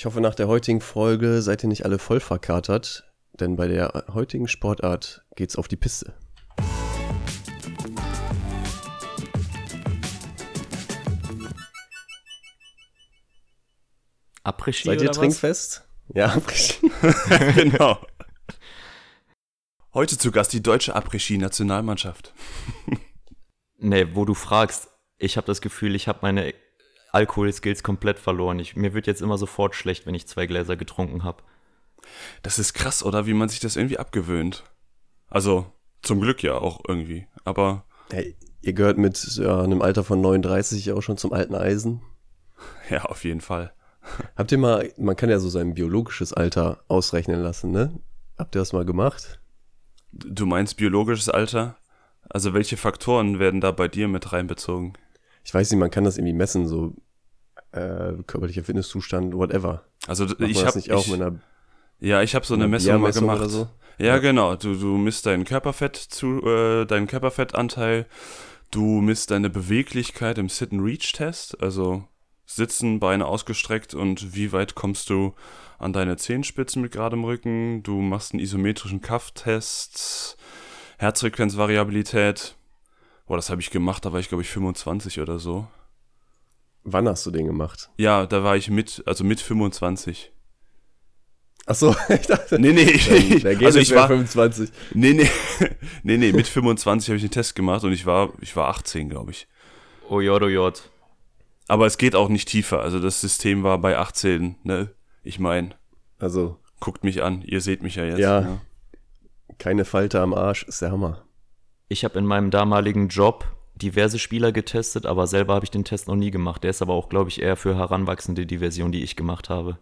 Ich hoffe, nach der heutigen Folge seid ihr nicht alle voll verkatert, denn bei der heutigen Sportart geht's auf die Piste. Après-Ski Seid ihr was? trinkfest? Ja, Après-Ski. genau. Heute zu Gast die deutsche Après-Ski-Nationalmannschaft. Nee, wo du fragst, ich habe das Gefühl, ich habe meine Alkohol-Skills komplett verloren. Ich, mir wird jetzt immer sofort schlecht, wenn ich zwei Gläser getrunken habe. Das ist krass, oder? Wie man sich das irgendwie abgewöhnt. Also, zum Glück ja auch irgendwie. Aber Hey, ihr gehört mit ja, einem Alter von 39 auch schon zum alten Eisen. ja, auf jeden Fall. Habt ihr mal, man kann ja so sein biologisches Alter ausrechnen lassen, ne? Habt ihr das mal gemacht? Du meinst biologisches Alter? Also welche Faktoren werden da bei dir mit reinbezogen? Ich weiß nicht, man kann das irgendwie messen, so äh, körperlicher Fitnesszustand, whatever. Also Macht ich habe nicht auch mit einer, ja, ich habe so eine Messung mal gemacht. so? Ja, genau. Du, du misst deinen Körperfett zu, äh, deinen Körperfettanteil. Du misst deine Beweglichkeit im Sit-and-Reach-Test, also Sitzen, Beine ausgestreckt und wie weit kommst du an deine Zehenspitzen mit geradem Rücken. Du machst einen isometrischen Kaff-Test, Herzfrequenzvariabilität. Boah, das habe ich gemacht, da war ich glaube ich 25 oder so. Wann hast du den gemacht? Ja, da war ich mit, also mit 25. Ach so, ich dachte, Nee, nee, ich, geht also ich war, 25. Nee, nee, nee, nee, mit 25 habe ich den Test gemacht und ich war, ich war 18, glaube ich. Oh Jod, oh Jod. Aber es geht auch nicht tiefer. Also das System war bei 18, ne? Ich meine, Also, guckt mich an, ihr seht mich ja jetzt. Ja. ne? keine Falte am Arsch, ist der Hammer. Ich habe in meinem damaligen Job diverse Spieler getestet, aber selber habe ich den Test noch nie gemacht. Der ist aber auch, glaube ich, eher für heranwachsende die Version, die ich gemacht habe.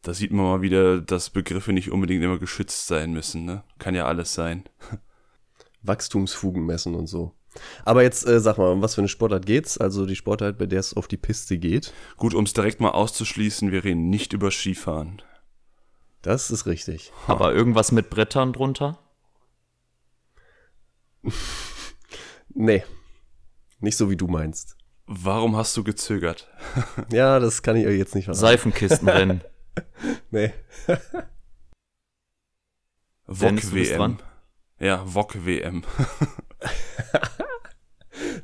Da sieht man mal wieder, dass Begriffe nicht unbedingt immer geschützt sein müssen, ne? Kann ja alles sein. Wachstumsfugen messen und so. Aber jetzt äh, sag mal, um was für eine Sportart geht's? Also die Sportart, bei der es auf die Piste geht. Gut, um es direkt mal auszuschließen, wir reden nicht über Skifahren. Das ist richtig. Aber irgendwas mit Brettern drunter? Nee. Nicht so wie du meinst. Warum hast du gezögert? Ja, das kann ich euch jetzt nicht verraten. Seifenkistenrennen. Nee. VOG-WM. dran. Ja, VOG-WM.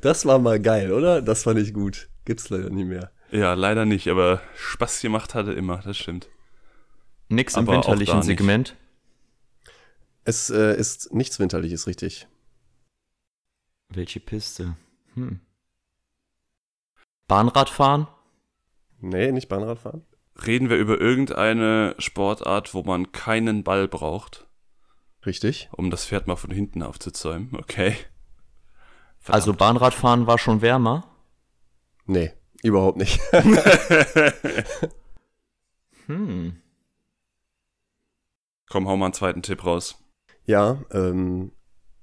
Das war mal geil, oder? Das fand ich gut. Gibt's leider nie mehr. Ja, leider nicht, aber Spaß gemacht hatte immer, das stimmt. Nix im Aber winterlichen nicht. Segment. Es äh, ist nichts Winterliches, richtig. Welche Piste? Hm. Bahnradfahren? Nee, nicht Bahnradfahren. Reden wir über irgendeine Sportart, wo man keinen Ball braucht, Richtig. um das Pferd mal von hinten aufzuzäumen, okay? Also Bahnradfahren war schon wärmer. Nee, überhaupt nicht. Hm. Komm, hau mal einen zweiten Tipp raus. ja, ähm,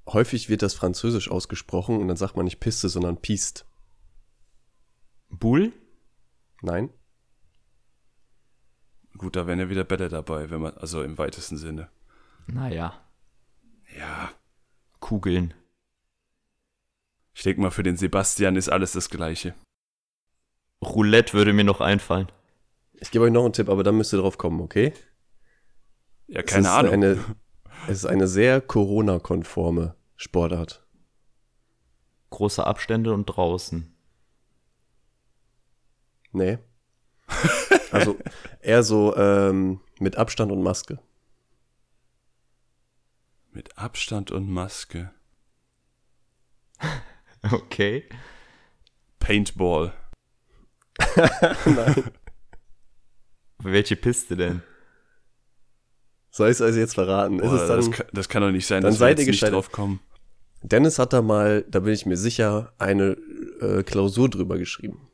häufig wird das Französisch ausgesprochen und dann sagt man nicht Piste, sondern Piste. Bull? Nein? Gut, da wären ja wieder Bälle dabei, wenn man, also im weitesten Sinne. Naja, Ja. Kugeln. Ich denke mal, für den Sebastian ist alles das Gleiche. Roulette würde mir noch einfallen. Ich gebe euch noch einen Tipp, aber dann müsst ihr drauf kommen, okay? Ja, Es keine ist Ahnung. Eine, es ist eine sehr Corona-konforme Sportart. Große Abstände und draußen. Nee. Also eher so ähm, mit Abstand und Maske. Mit Abstand und Maske. Okay. Paintball. Welche Piste denn? Soll ich es also jetzt verraten? ist Boah, es dann, das, kann, das kann doch nicht sein, dann dass wir jetzt nicht gescheitert. drauf kommen. Dennis hat da mal, da bin ich mir sicher, eine äh, Klausur drüber geschrieben.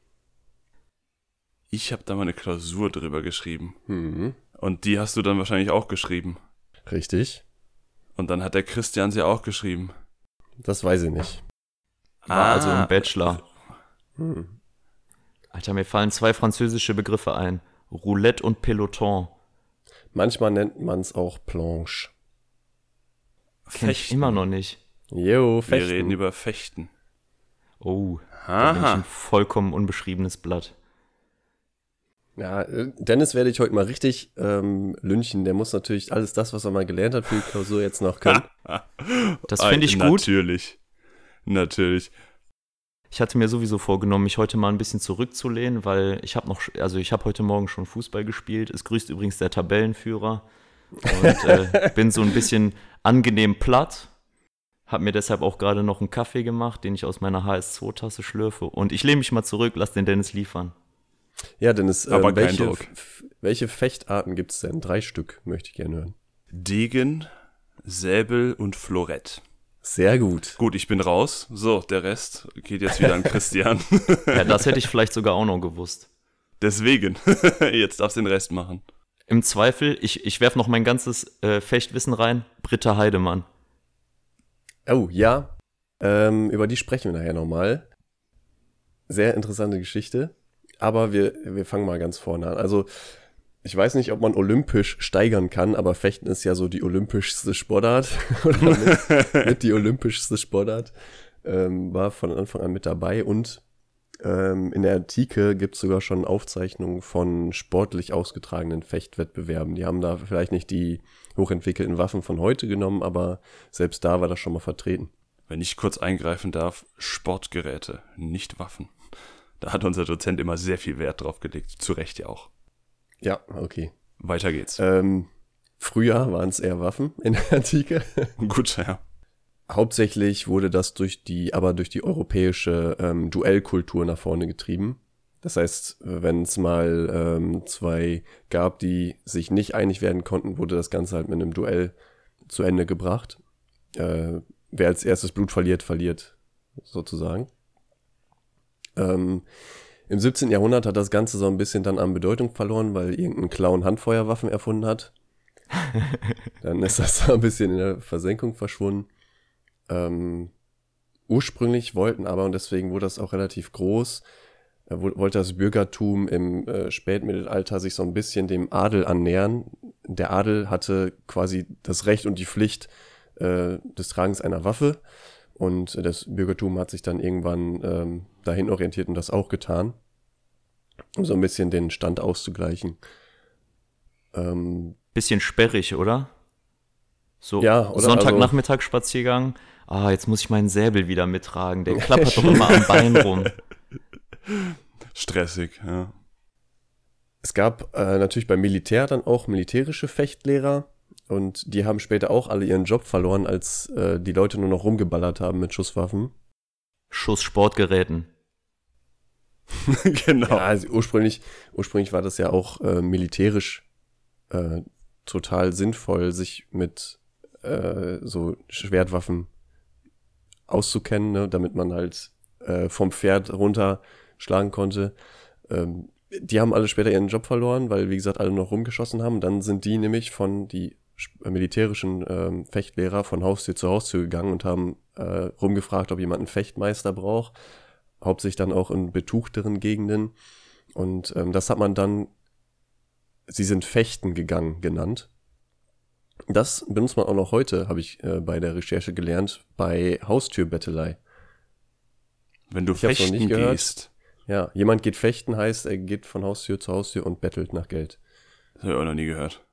Ich habe da mal eine Klausur drüber geschrieben. Mhm. Und die hast du dann wahrscheinlich auch geschrieben. Richtig. Und dann hat der Christian sie auch geschrieben. Das weiß ich nicht. War also Ah. im Bachelor. Hm. Alter, mir fallen zwei französische Begriffe ein. Roulette und Peloton. Manchmal nennt man es auch Planche. Kenn ich immer noch nicht. Jo, Wir Fechten. reden über Fechten. Oh, da bin ich ein Aha. vollkommen unbeschriebenes Blatt. Ja, äh, Dennis werde ich heute mal richtig ähm, lünchen. Der muss natürlich alles das, was er mal gelernt hat für die Klausur jetzt noch können. Das finde ich gut. Natürlich. Natürlich. Ich hatte mir sowieso vorgenommen, mich heute mal ein bisschen zurückzulehnen, weil ich habe noch, also ich habe heute Morgen schon Fußball gespielt. Es grüßt übrigens der Tabellenführer und äh, bin so ein bisschen angenehm platt. Habe mir deshalb auch gerade noch einen Kaffee gemacht, den ich aus meiner HS2-Tasse schlürfe. Und ich lehne mich mal zurück, lass den Dennis liefern. Ja, Dennis, ähm, Aber kein welche, Druck. welche Fechtarten gibt es denn? Drei Stück möchte ich gerne hören. Degen, Säbel und Florett. Sehr gut. Gut, ich bin raus. So, der Rest geht jetzt wieder an Christian. Ja, das hätte ich vielleicht sogar auch noch gewusst. Deswegen, jetzt darfst du den Rest machen. Im Zweifel, ich, ich werfe noch mein ganzes äh, Fechtwissen rein. Britta Heidemann. Oh, ja. Ähm, über die sprechen wir nachher nochmal. Sehr interessante Geschichte. Aber wir, wir fangen mal ganz vorne an. Also, ich weiß nicht, ob man olympisch steigern kann, aber Fechten ist ja so die olympischste Sportart. Oder mit, mit die olympischste Sportart. Ähm, war von Anfang an mit dabei. Und ähm, in der Antike gibt es sogar schon Aufzeichnungen von sportlich ausgetragenen Fechtwettbewerben. Die haben da vielleicht nicht die hochentwickelten Waffen von heute genommen, aber selbst da war das schon mal vertreten. Wenn ich kurz eingreifen darf, Sportgeräte, nicht Waffen. Da hat unser Dozent immer sehr viel Wert drauf gelegt. Zu Recht ja auch. Ja, okay. Weiter geht's. Ähm, früher waren es eher Waffen in der Antike. Gut, ja. Hauptsächlich wurde das durch die, aber durch die europäische ähm, Duellkultur nach vorne getrieben. Das heißt, wenn es mal ähm, zwei gab, die sich nicht einig werden konnten, wurde das Ganze halt mit einem Duell zu Ende gebracht. Äh, wer als erstes Blut verliert, verliert sozusagen. Ähm, Im 17. Jahrhundert hat das Ganze so ein bisschen dann an Bedeutung verloren, weil irgendein Clown Handfeuerwaffen erfunden hat. dann ist das so ein bisschen in der Versenkung verschwunden. Ähm, ursprünglich wollten aber, und deswegen wurde das auch relativ groß, äh, wo- wollte das Bürgertum im äh, Spätmittelalter sich so ein bisschen dem Adel annähern. Der Adel hatte quasi das Recht und die Pflicht äh, des Tragens einer Waffe und das Bürgertum hat sich dann irgendwann ähm, dahin orientiert und das auch getan, um so ein bisschen den Stand auszugleichen. Ähm, Bisschen sperrig, oder? So Ja, oder? Sonntagnachmittag Spaziergang. Ah, jetzt muss ich meinen Säbel wieder mittragen. Der klappert doch immer am Bein rum. Stressig, ja. Es gab äh, natürlich beim Militär dann auch militärische Fechtlehrer und die haben später auch alle ihren Job verloren, als äh, die Leute nur noch rumgeballert haben mit Schusswaffen. Schuss Sportgeräten. genau. Ja, also ursprünglich, ursprünglich war das ja auch äh, militärisch äh, total sinnvoll, sich mit äh, so Schwertwaffen auszukennen, ne, damit man halt äh, vom Pferd runterschlagen konnte. Ähm, die haben alle später ihren Job verloren, weil, wie gesagt, alle noch rumgeschossen haben. Dann sind die nämlich von die militärischen ähm, Fechtlehrer von Haustür zu Haustür gegangen und haben äh, rumgefragt, ob jemand einen Fechtmeister braucht. Hauptsächlich dann auch in betuchteren Gegenden. Und ähm, das hat man dann, sie sind fechten gegangen genannt. Das benutzt man auch noch heute, habe ich äh, bei der Recherche gelernt, bei Haustürbettelei. Wenn du Ich fechten nicht gehört. gehst, Ja, jemand geht fechten, heißt, er geht von Haustür zu Haustür und bettelt nach Geld. das habe ich auch noch nie gehört.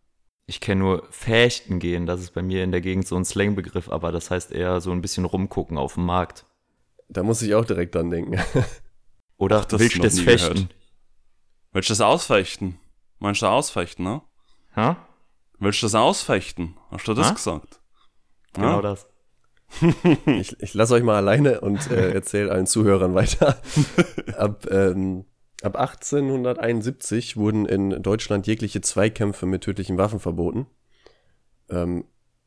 Ich kenne nur Fechten gehen. Das ist bei mir in der Gegend so ein Slangbegriff, aber das heißt eher so ein bisschen rumgucken auf dem Markt. Da muss ich auch direkt dran denken. Oder Ach, das willst du das Fechten? gehört. Willst du das ausfechten? Meinst du ausfechten, ne? Ha? Willst du das ausfechten? Hast du das Ha? gesagt? Genau Ja? das. Ich, ich lasse euch mal alleine und äh, erzähle allen Zuhörern weiter. Ab, ähm, ab 1871 wurden in Deutschland jegliche Zweikämpfe mit tödlichen Waffen verboten. Ähm,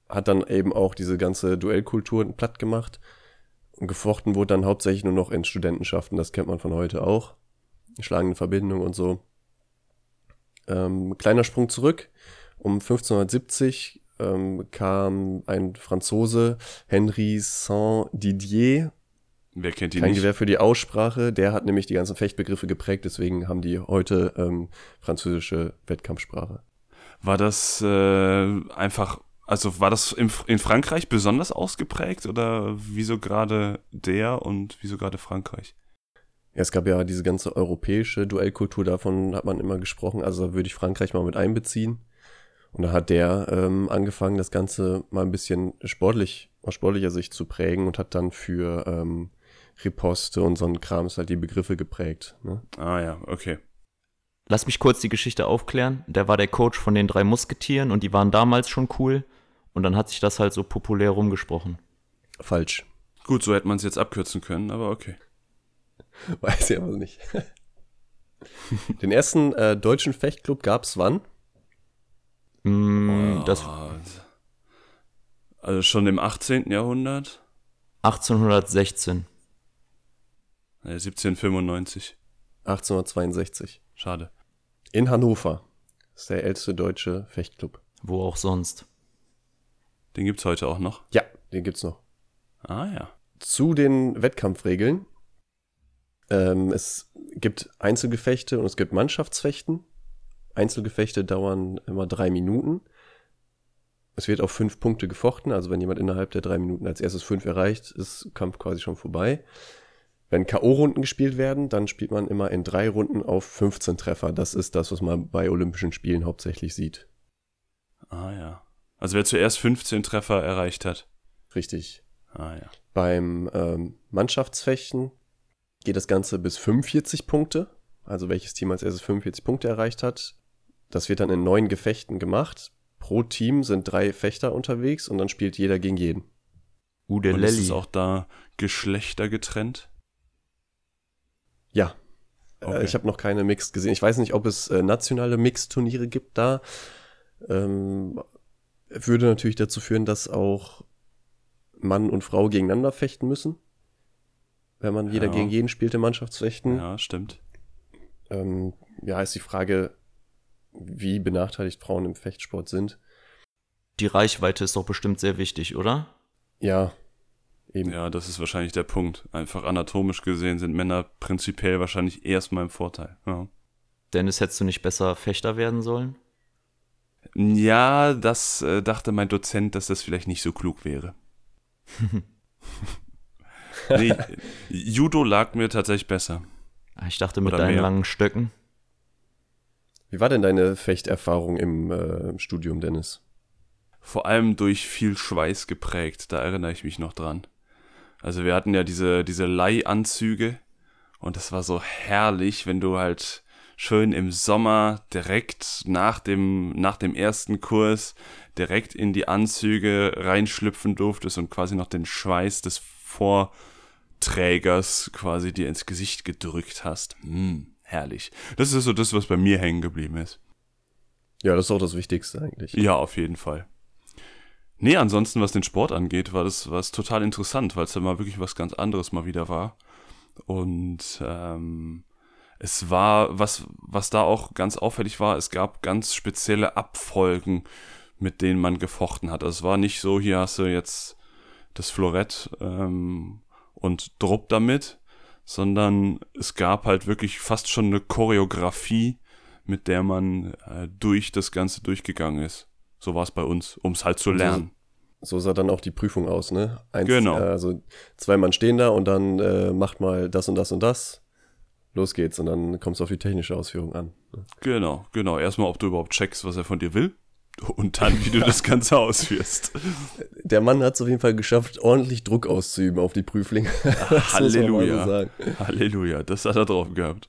hat dann eben auch diese ganze Duellkultur platt gemacht. Und gefochten wurde dann hauptsächlich nur noch in Studentenschaften. Das kennt man von heute auch. Schlagende Verbindung und so. Ähm, kleiner Sprung zurück. Um 1570 ähm, kam ein Franzose, Henri Saint-Didier, Wer kennt die kein nicht? Gewehr für die Aussprache, der hat nämlich die ganzen Fechtbegriffe geprägt, deswegen haben die heute ähm, französische Wettkampfsprache. War das äh, einfach, also war das in, in Frankreich besonders ausgeprägt oder wieso gerade der und wieso gerade Frankreich? Ja, es gab ja diese ganze europäische Duellkultur, davon hat man immer gesprochen. Also da würde ich Frankreich mal mit einbeziehen. Und da hat der ähm, angefangen, das Ganze mal ein bisschen sportlich, aus sportlicher Sicht zu prägen und hat dann für ähm, Riposte und so ein Krams halt die Begriffe geprägt. Ne? Ah ja, okay. Lass mich kurz die Geschichte aufklären. Der war der Coach von den drei Musketieren und die waren damals schon cool. Und dann hat sich das halt so populär rumgesprochen. Falsch. Gut, so hätte man es jetzt abkürzen können, aber okay. Weiß ich aber nicht. Den ersten äh, deutschen Fechtclub gab es wann? Mm, das Also schon im 18. Jahrhundert? 1816. Nee, 1795. 1862. Schade. In Hannover. Das ist der älteste deutsche Fechtclub. Wo auch sonst. Den gibt's heute auch noch. Ja, den gibt's noch. Ah ja. Zu den Wettkampfregeln. Ähm, es gibt Einzelgefechte und es gibt Mannschaftsfechten. Einzelgefechte dauern immer drei Minuten. Es wird auf fünf Punkte gefochten, also wenn jemand innerhalb der drei Minuten als erstes fünf erreicht, ist Kampf quasi schon vorbei. Wenn K.O.-Runden gespielt werden, dann spielt man immer in drei Runden auf 15 Treffer. Das ist das, was man bei Olympischen Spielen hauptsächlich sieht. Ah ja. Also wer zuerst 15 Treffer erreicht hat. Richtig. Ah ja. Beim ähm, Mannschaftsfechten geht das Ganze bis 45 Punkte. Also welches Team als erstes 45 Punkte erreicht hat. Das wird dann in neun Gefechten gemacht. Pro Team sind drei Fechter unterwegs und dann spielt jeder gegen jeden. Ude Und ist Lelli. es auch da Geschlechter getrennt? Ja. Okay. Äh, ich habe noch keine Mixed gesehen. Ich weiß nicht, ob es äh, nationale Mixed-Turniere gibt da. Ähm, würde natürlich dazu führen, dass auch Mann und Frau gegeneinander fechten müssen. Wenn man jeder Ja. gegen jeden spielt im Mannschaftsfechten. Ja, stimmt. Ähm, ja, ist die Frage, wie benachteiligt Frauen im Fechtsport sind. Die Reichweite ist doch bestimmt sehr wichtig, oder? Ja, eben. Ja, das ist wahrscheinlich der Punkt. Einfach anatomisch gesehen sind Männer prinzipiell wahrscheinlich erstmal im Vorteil. Ja. Dennis, hättest du nicht besser Fechter werden sollen? Ja, das äh, dachte mein Dozent, dass das vielleicht nicht so klug wäre. nee, Judo lag mir tatsächlich besser. Ah, Ich dachte mit Oder deinen mehr. langen Stöcken. Wie war denn deine Fechterfahrung im äh, Studium, Dennis? Vor allem durch viel Schweiß geprägt, da erinnere ich mich noch dran. Also wir hatten ja diese, diese Leihanzüge und das war so herrlich, wenn du halt schön im Sommer direkt nach dem, nach dem ersten Kurs direkt in die Anzüge reinschlüpfen durftest und quasi noch den Schweiß des Vorträgers quasi dir ins Gesicht gedrückt hast. Hm, herrlich. Das ist so das, was bei mir hängen geblieben ist. Ja, das ist auch das Wichtigste eigentlich. Ja, auf jeden Fall. Nee, ansonsten, was den Sport angeht, war das, war es total interessant, weil es dann mal wirklich was ganz anderes mal wieder war. Und ähm, es war, was, was da auch ganz auffällig war, es gab ganz spezielle Abfolgen, mit denen man gefochten hat. Also es war nicht so, hier hast du jetzt das Florett ähm, und drupp damit, sondern es gab halt wirklich fast schon eine Choreografie, mit der man äh, durch das Ganze durchgegangen ist. So war es bei uns, um es halt zu lernen. So sah dann auch die Prüfung aus, ne? Eins, Genau. Äh, also zwei Mann stehen da und dann äh, macht mal das und das und das. Los geht's und dann kommst du auf die technische Ausführung an. ne? Genau, genau. Erstmal, ob du überhaupt checkst, was er von dir will. Und dann, wie du das Ganze ausführst. Der Mann hat es auf jeden Fall geschafft, ordentlich Druck auszuüben auf die Prüflinge. So Halleluja. Halleluja, das hat er drauf gehabt.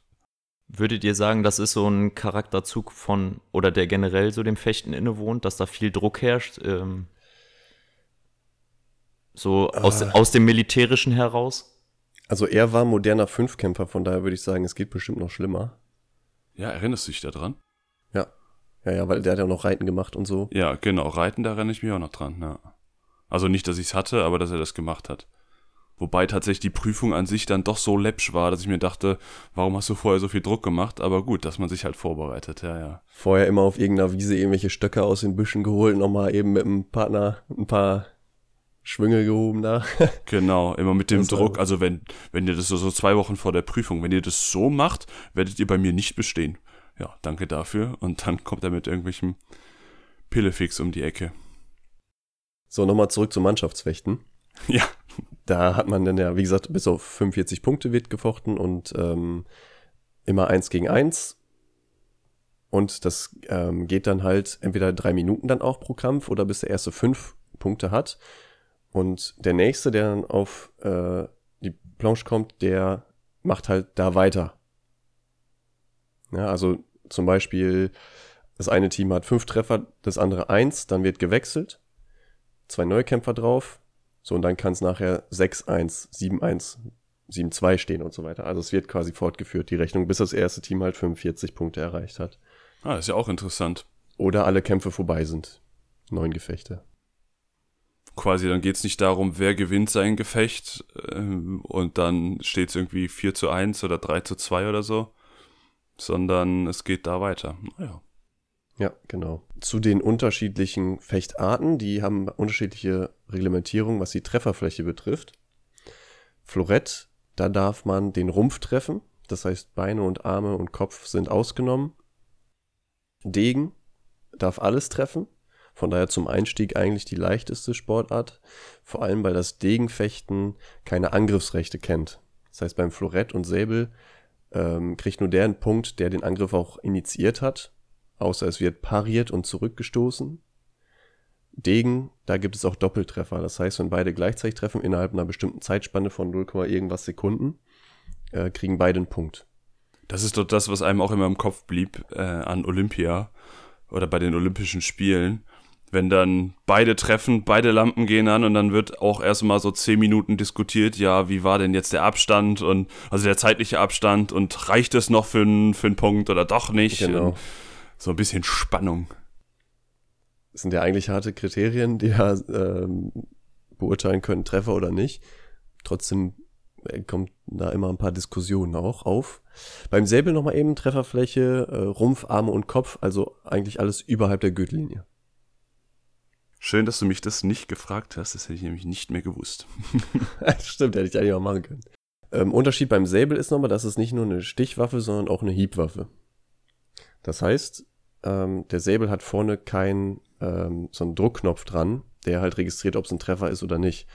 Würdet ihr sagen, das ist so ein Charakterzug von, oder der generell so dem Fechten innewohnt, dass da viel Druck herrscht? Ähm, so aus, Ah. aus dem Militärischen heraus? Also er war moderner Fünfkämpfer, von daher würde ich sagen, es geht bestimmt noch schlimmer. Ja, erinnerst du dich da dran? Ja. Ja, ja, weil der hat ja auch noch Reiten gemacht und so. Ja, genau. Reiten, da erinnere ich mich auch noch dran. Ja. Also nicht, dass ich es hatte, aber dass er das gemacht hat. Wobei tatsächlich die Prüfung an sich dann doch so läppsch war, dass ich mir dachte, warum hast du vorher so viel Druck gemacht? Aber gut, dass man sich halt vorbereitet, ja, ja. Vorher immer auf irgendeiner Wiese irgendwelche Stöcke aus den Büschen geholt, nochmal eben mit dem Partner ein paar Schwünge gehoben da. Genau, immer mit dem Das Druck. Also wenn, wenn ihr das so, so zwei Wochen vor der Prüfung, wenn ihr das so macht, werdet ihr bei mir nicht bestehen. Ja, danke dafür. Und dann kommt er mit irgendwelchem Pillefix um die Ecke. So, nochmal zurück zum Mannschaftsfechten. Ja, Da hat man dann ja, wie gesagt, bis auf 45 Punkte wird gefochten und ähm, immer eins gegen eins. Und das ähm, geht dann halt entweder drei Minuten dann auch pro Kampf oder bis der erste fünf Punkte hat. Und der nächste, der dann auf äh, die Planche kommt, der macht halt da weiter. Ja, also zum Beispiel, das eine Team hat fünf Treffer, das andere eins, dann wird gewechselt. Zwei Neukämpfer drauf. So, und dann kann es nachher 6-1, 7-1, 7-2 stehen und so weiter. Also es wird quasi fortgeführt, die Rechnung, bis das erste Team halt 45 Punkte erreicht hat. Ah, ist ja auch interessant. Oder alle Kämpfe vorbei sind. Neun Gefechte. Quasi, dann geht es nicht darum, wer gewinnt sein Gefecht äh, und dann steht es irgendwie 4 zu 1 oder 3 zu 2 oder so, sondern es geht da weiter. Naja. Ja, genau. Zu den unterschiedlichen Fechtarten, die haben unterschiedliche Reglementierungen, was die Trefferfläche betrifft. Florett, da darf man den Rumpf treffen, das heißt Beine und Arme und Kopf sind ausgenommen. Degen darf alles treffen, von daher zum Einstieg eigentlich die leichteste Sportart, vor allem weil das Degenfechten keine Angriffsrechte kennt. Das heißt, beim Florett und Säbel ähm, kriegt nur der einen Punkt, der den Angriff auch initiiert hat, außer es wird pariert und zurückgestoßen. Degen, da gibt es auch Doppeltreffer. Das heißt, wenn beide gleichzeitig treffen innerhalb einer bestimmten Zeitspanne von 0, irgendwas Sekunden, äh, kriegen beide einen Punkt. Das ist doch das, was einem auch immer im Kopf blieb äh, an Olympia oder bei den Olympischen Spielen. Wenn dann beide treffen, beide Lampen gehen an und dann wird auch erstmal so zehn Minuten diskutiert, ja, wie war denn jetzt der Abstand und also der zeitliche Abstand und reicht es noch für, einen für einen Punkt oder doch nicht? Genau. Und so ein bisschen Spannung. Das sind ja eigentlich harte Kriterien, die ja ähm, beurteilen können, Treffer oder nicht. Trotzdem äh, kommt da immer ein paar Diskussionen auch auf. Beim Säbel nochmal eben Trefferfläche, äh, Rumpf, Arme und Kopf, also eigentlich alles überhalb der Gürtellinie. Schön, dass du mich das nicht gefragt hast, das hätte ich nämlich nicht mehr gewusst. Stimmt, hätte ich eigentlich auch machen können. Ähm, Unterschied beim Säbel ist nochmal, dass es nicht nur eine Stichwaffe, sondern auch eine Hiebwaffe. Das heißt, ähm, der Säbel hat vorne keinen ähm, so einen Druckknopf dran, der halt registriert, ob es ein Treffer ist oder nicht.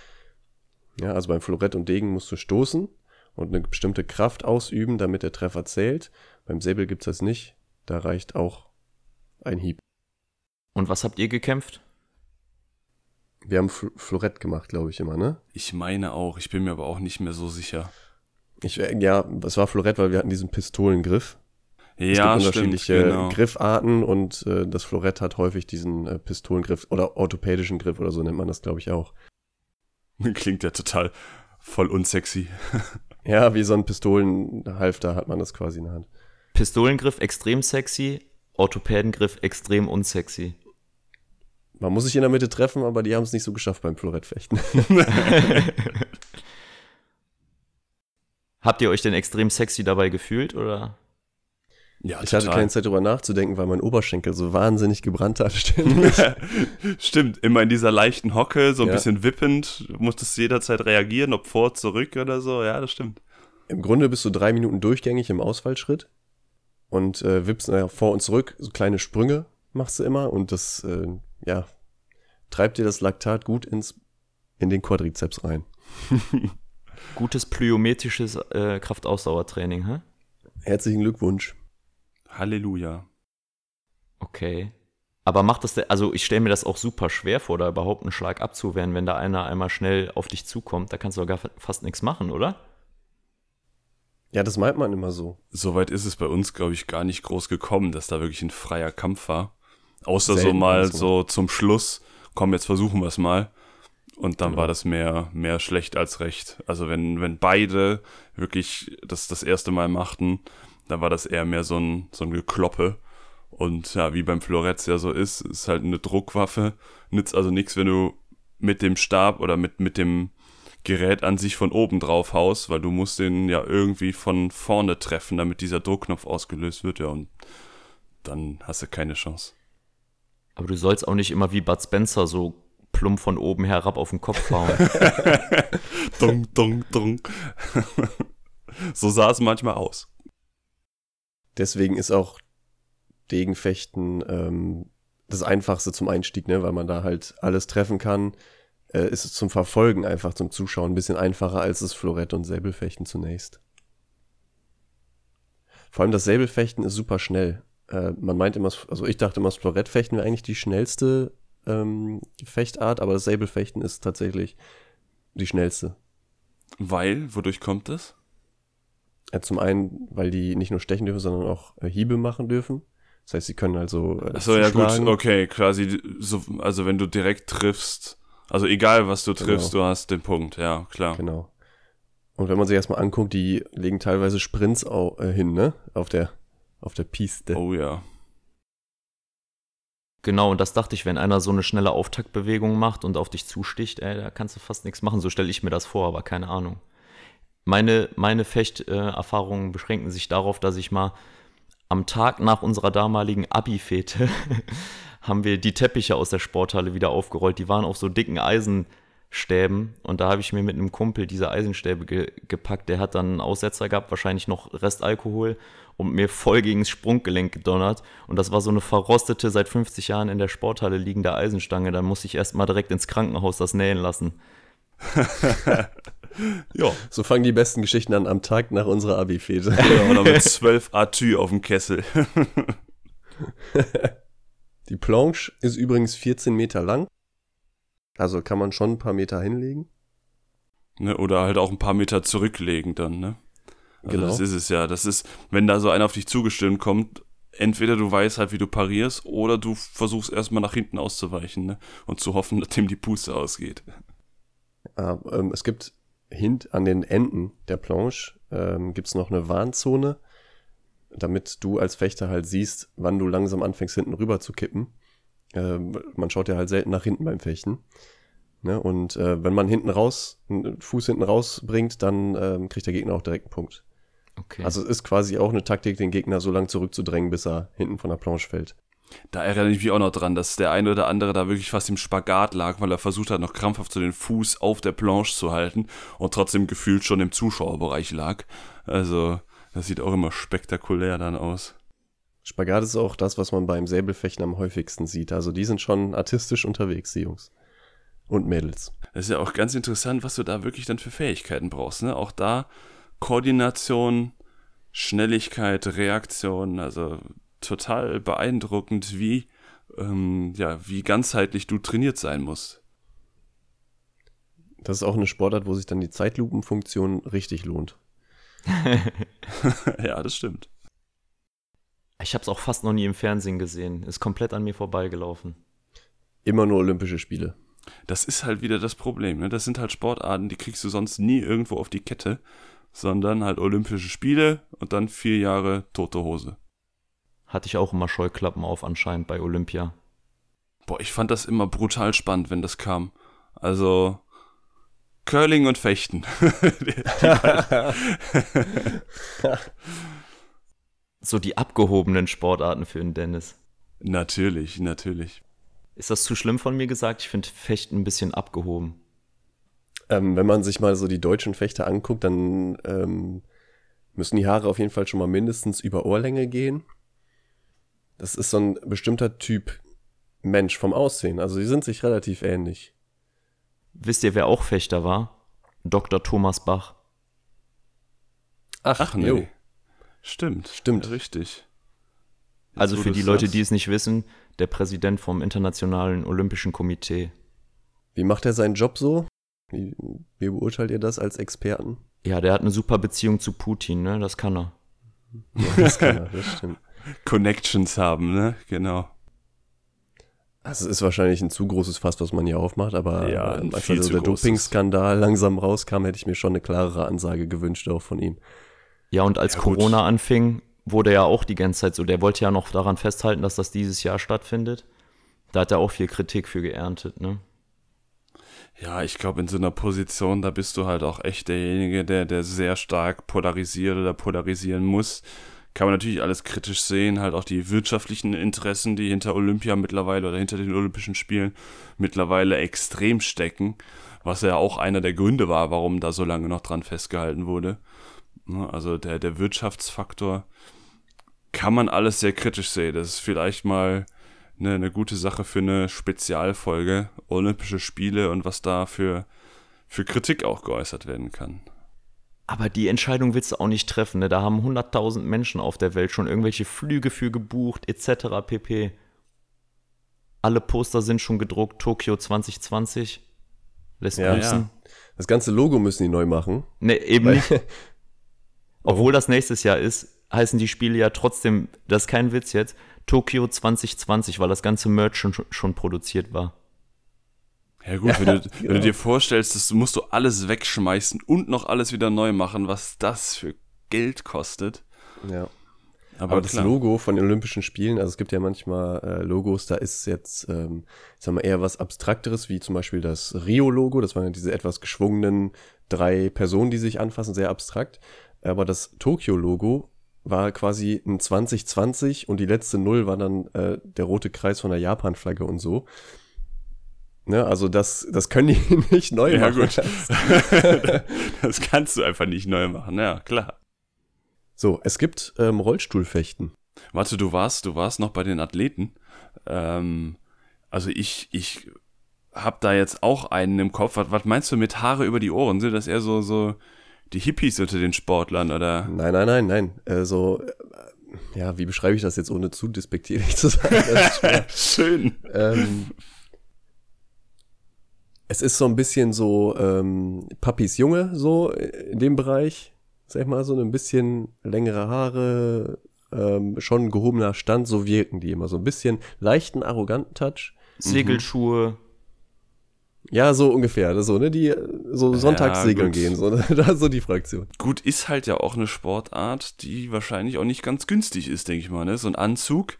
Ja, also beim Florett und Degen musst du stoßen und eine bestimmte Kraft ausüben, damit der Treffer zählt. Beim Säbel gibt's das nicht. Da reicht auch ein Hieb. Und was habt ihr gekämpft? Wir haben Fl Florett gemacht, glaube ich immer, ne? Ich meine auch, ich bin mir aber auch nicht mehr so sicher. Ich, äh, ja, das war Florett, weil wir hatten diesen Pistolengriff. Es Ja, gibt stimmt, unterschiedliche genau. Griffarten und äh, das Florett hat häufig diesen äh, Pistolengriff oder orthopädischen Griff oder so nennt man das, glaube ich, auch. Klingt ja total voll unsexy. Ja, wie so ein Pistolenhalfter hat man das quasi in der Hand. Pistolengriff extrem sexy, Orthopädengriff extrem unsexy. Man muss sich in der Mitte treffen, aber die haben es nicht so geschafft beim Florettfechten. Habt ihr euch denn extrem sexy dabei gefühlt oder? Ja, Ich hatte keine Zeit drüber nachzudenken, weil mein Oberschenkel so wahnsinnig gebrannt hat. Stimmt. Immer in dieser leichten Hocke, so ein Ja. bisschen wippend, du musstest jederzeit reagieren, ob vor, zurück oder so. Ja, das stimmt. Im Grunde bist du drei Minuten durchgängig im Ausfallschritt und äh, wippst naja, vor und zurück, so kleine Sprünge machst du immer und das, äh, ja, treibt dir das Laktat gut ins, in den Quadrizeps rein. Gutes plyometrisches äh, Kraftausdauertraining, hä? Herzlichen Glückwunsch. Halleluja. Okay. Aber macht das, der, also ich stelle mir das auch super schwer vor, da überhaupt einen Schlag abzuwehren, wenn da einer einmal schnell auf dich zukommt. Da kannst du doch gar fa- fast nichts machen, oder? Ja, das meint man immer so. Soweit ist es bei uns, glaube ich, gar nicht groß gekommen, dass da wirklich ein freier Kampf war. Außer so Selten, mal also. so zum Schluss, komm, jetzt versuchen wir es mal. Und dann Genau. war das mehr, mehr schlecht als recht. Also wenn, wenn beide wirklich das das erste Mal machten, dann war das eher mehr so ein, so ein Gekloppe. Und ja, wie beim Floretz ja so ist, ist halt eine Druckwaffe. Nützt also nichts, wenn du mit dem Stab oder mit, mit dem Gerät an sich von oben drauf haust, weil du musst den ja irgendwie von vorne treffen, damit dieser Druckknopf ausgelöst wird, ja, und dann hast du keine Chance. Aber du sollst auch nicht immer wie Bud Spencer so plump von oben herab auf den Kopf hauen. Dung, dung, dung. so sah es manchmal aus. Deswegen ist auch Degenfechten ähm, das einfachste zum Einstieg, ne? weil man da halt alles treffen kann. äh, ist es zum Verfolgen einfach, zum Zuschauen ein bisschen einfacher als das Florett- und Säbelfechten zunächst. Vor allem das Säbelfechten ist super schnell. Äh, man meint immer, also ich dachte immer, das Florettfechten wäre eigentlich die schnellste ähm, Fechtart, aber das Säbelfechten ist tatsächlich die schnellste. Weil, wodurch kommt das? Ja, zum einen, weil die nicht nur stechen dürfen, sondern auch äh, Hiebe machen dürfen. Das heißt, sie können also. Äh, Achso, ja gut, okay, quasi, so, also wenn du direkt triffst, also egal was du triffst, genau. du hast den Punkt, ja, klar. Genau. Und wenn man sich erstmal anguckt, die legen teilweise Sprints auch, äh, hin, ne? Auf der, auf der Piste. Oh ja. Genau, und das dachte ich, wenn einer so eine schnelle Auftaktbewegung macht und auf dich zusticht, ey, da kannst du fast nichts machen. So stelle ich mir das vor, aber keine Ahnung. Meine, meine Fechterfahrungen beschränken sich darauf, dass ich mal am Tag nach unserer damaligen Abi-Fete haben wir die Teppiche aus der Sporthalle wieder aufgerollt. Die waren auf so dicken Eisenstäben und da habe ich mir mit einem Kumpel diese Eisenstäbe ge gepackt. Der hat dann einen Aussetzer gehabt, wahrscheinlich noch Restalkohol und mir voll gegen das Sprunggelenk gedonnert. Und das war so eine verrostete, seit 50 Jahren in der Sporthalle liegende Eisenstange. Da musste ich erst mal direkt ins Krankenhaus das nähen lassen. ja. So fangen die besten Geschichten an am Tag nach unserer Abi-Fete. Oder mit zwölf Atü auf dem Kessel. die Planche ist übrigens 14 Meter lang. Also kann man schon ein paar Meter hinlegen. Ne, oder halt auch ein paar Meter zurücklegen dann, ne? Also genau. Das ist es ja. Das ist, wenn da so einer auf dich zugestimmt kommt, entweder du weißt halt, wie du parierst, oder du versuchst erstmal nach hinten auszuweichen, ne? Und zu hoffen, dass dem die Puste ausgeht. Ja, ähm, es gibt hint an den Enden der Planche ähm, gibt es noch eine Warnzone, damit du als Fechter halt siehst, wann du langsam anfängst, hinten rüber zu kippen. Ähm, man schaut ja halt selten nach hinten beim Fechten. Ne? Und äh, wenn man hinten raus, einen Fuß hinten rausbringt, dann ähm, kriegt der Gegner auch direkt einen Punkt. Okay. Also es ist quasi auch eine Taktik, den Gegner so lang zurückzudrängen, bis er hinten von der Planche fällt. Da erinnere ich mich auch noch dran, dass der eine oder andere da wirklich fast im Spagat lag, weil er versucht hat, noch krampfhaft so den Fuß auf der Planche zu halten und trotzdem gefühlt schon im Zuschauerbereich lag. Also, das sieht auch immer spektakulär dann aus. Spagat ist auch das, was man beim Säbelfechten am häufigsten sieht. Also, die sind schon artistisch unterwegs, die Jungs. Und Mädels. Das ist ja auch ganz interessant, was du da wirklich dann für Fähigkeiten brauchst. Ne? Auch da Koordination, Schnelligkeit, Reaktion, also total beeindruckend, wie, ähm, ja, wie ganzheitlich du trainiert sein musst. Das ist auch eine Sportart, wo sich dann die Zeitlupenfunktion richtig lohnt. ja, das stimmt. Ich habe es auch fast noch nie im Fernsehen gesehen. Ist komplett an mir vorbeigelaufen. Immer nur Olympische Spiele. Das ist halt wieder das Problem. Ne? Das sind halt Sportarten, die kriegst du sonst nie irgendwo auf die Kette, sondern halt Olympische Spiele und dann vier Jahre tote Hose hatte ich auch immer Scheuklappen auf anscheinend bei Olympia. Boah, ich fand das immer brutal spannend, wenn das kam. Also Curling und Fechten. so die abgehobenen Sportarten für den Dennis. Natürlich, natürlich. Ist das zu schlimm von mir gesagt? Ich finde Fechten ein bisschen abgehoben. Ähm, wenn man sich mal so die deutschen Fechter anguckt, dann ähm, müssen die Haare auf jeden Fall schon mal mindestens über Ohrlänge gehen. Das ist so ein bestimmter Typ Mensch vom Aussehen. Also die sind sich relativ ähnlich. Wisst ihr, wer auch Fechter war? Dr. Thomas Bach. Ach, Ach nee. Jo. Stimmt. Stimmt. richtig. Jetzt also für die Leute, die es nicht wissen, der Präsident vom Internationalen Olympischen Komitee. Wie macht er seinen Job so? Wie, wie beurteilt ihr das als Experten? Ja, der hat eine super Beziehung zu Putin, ne? Das kann er. Ja, das kann er, das stimmt. Connections haben, ne? Genau. Also es ist wahrscheinlich ein zu großes Fass, was man hier aufmacht, aber ja, als also der Doping-Skandal langsam rauskam, hätte ich mir schon eine klarere Ansage gewünscht, auch von ihm. Ja, und als ja, Corona anfing, wurde ja auch die ganze Zeit so, der wollte ja noch daran festhalten, dass das dieses Jahr stattfindet. Da hat er auch viel Kritik für geerntet, ne? Ja, ich glaube, in so einer Position, da bist du halt auch echt derjenige, der, der sehr stark polarisiert oder polarisieren muss kann man natürlich alles kritisch sehen, halt auch die wirtschaftlichen Interessen, die hinter Olympia mittlerweile oder hinter den Olympischen Spielen mittlerweile extrem stecken, was ja auch einer der Gründe war, warum da so lange noch dran festgehalten wurde. Ne, also der, der Wirtschaftsfaktor kann man alles sehr kritisch sehen. Das ist vielleicht mal eine, eine gute Sache für eine Spezialfolge Olympische Spiele und was da für, für Kritik auch geäußert werden kann. Aber die Entscheidung willst du auch nicht treffen. Ne? Da haben 100.000 Menschen auf der Welt schon irgendwelche Flüge für gebucht, etc. pp. Alle Poster sind schon gedruckt. Tokio 2020 lässt Ja, grüßen. ja. Das ganze Logo müssen die neu machen. Ne, eben nicht. Obwohl das nächstes Jahr ist, heißen die Spiele ja trotzdem, das ist kein Witz jetzt, Tokio 2020, weil das ganze Merch schon, schon produziert war. Ja gut, wenn, du, wenn du dir vorstellst, das musst du alles wegschmeißen und noch alles wieder neu machen, was das für Geld kostet. Ja. Aber, Aber das. Logo von den Olympischen Spielen, also es gibt ja manchmal äh, Logos, da ist jetzt, ähm, ich sag mal, eher was Abstrakteres, wie zum Beispiel das Rio-Logo. Das waren ja diese etwas geschwungenen drei Personen, die sich anfassen, sehr abstrakt. Aber das Tokio-Logo war quasi ein 2020 und die letzte Null war dann äh, der rote Kreis von der Japan-Flagge und so. Ne, also das, das können die nicht neu Ja, machen. gut. das kannst du einfach nicht neu machen, ja, klar. So, es gibt ähm, Rollstuhlfechten. Warte, du warst, du warst noch bei den Athleten. Ähm, also ich, ich hab da jetzt auch einen im Kopf. Was, was meinst du mit Haare über die Ohren? Sind das eher so, so die Hippies unter den Sportlern oder? Nein, nein, nein, nein. So, äh, ja, wie beschreibe ich das jetzt, ohne zu despektierlich zu sein? Schön. ähm, es ist so ein bisschen so ähm, Papis Junge, so in dem Bereich. Sag ich mal, so ein bisschen längere Haare, ähm, schon gehobener Stand, so wirken die immer. So ein bisschen leichten, arroganten Touch. Segelschuhe, Ja, so ungefähr. So, ne? Die äh, so sonntags segeln gut. gehen. So, da ist so die Fraktion. Gut, ist halt ja auch eine Sportart, die wahrscheinlich auch nicht ganz günstig ist, denke ich mal. Ne? So ein Anzug,